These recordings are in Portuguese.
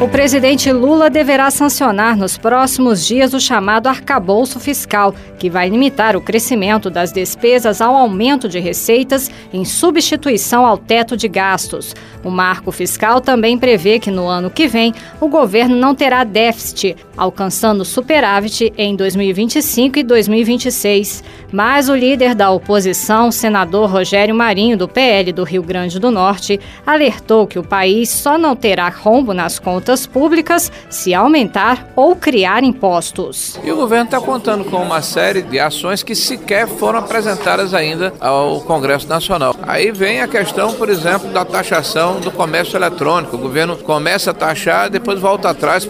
O presidente Lula deverá sancionar nos próximos dias o chamado arcabouço fiscal, que vai limitar o crescimento das despesas ao aumento de receitas em substituição ao teto de gastos. O marco fiscal também prevê que no ano que vem o governo não terá déficit, alcançando superávit em 2025 e 2026. Mas o líder da oposição, senador Rogério Marinho, do PL do Rio Grande do Norte, alertou que o país só não terá rombo nas contas contas públicas se aumentar ou criar impostos. E o governo está contando com uma série de ações que sequer foram apresentadas ainda ao Congresso Nacional. Aí vem a questão, por exemplo, da taxação do comércio eletrônico. O governo começa a taxar, depois volta atrás.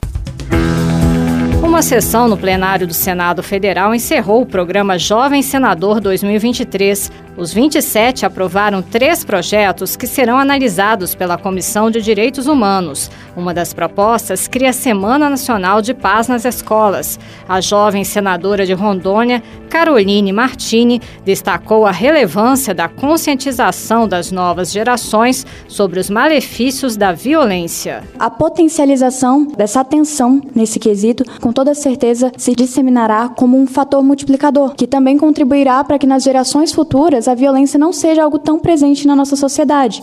Uma sessão no plenário do Senado Federal encerrou o programa Jovem Senador 2023. Os 27 aprovaram três projetos que serão analisados pela Comissão de Direitos Humanos. Uma das propostas cria a Semana Nacional de Paz nas Escolas. A jovem senadora de Rondônia, Caroline Martini, destacou a relevância da conscientização das novas gerações sobre os malefícios da violência. A potencialização dessa atenção nesse quesito, com toda certeza, se disseminará como um fator multiplicador, que também contribuirá para que nas gerações futuras a violência não seja algo tão presente na nossa sociedade.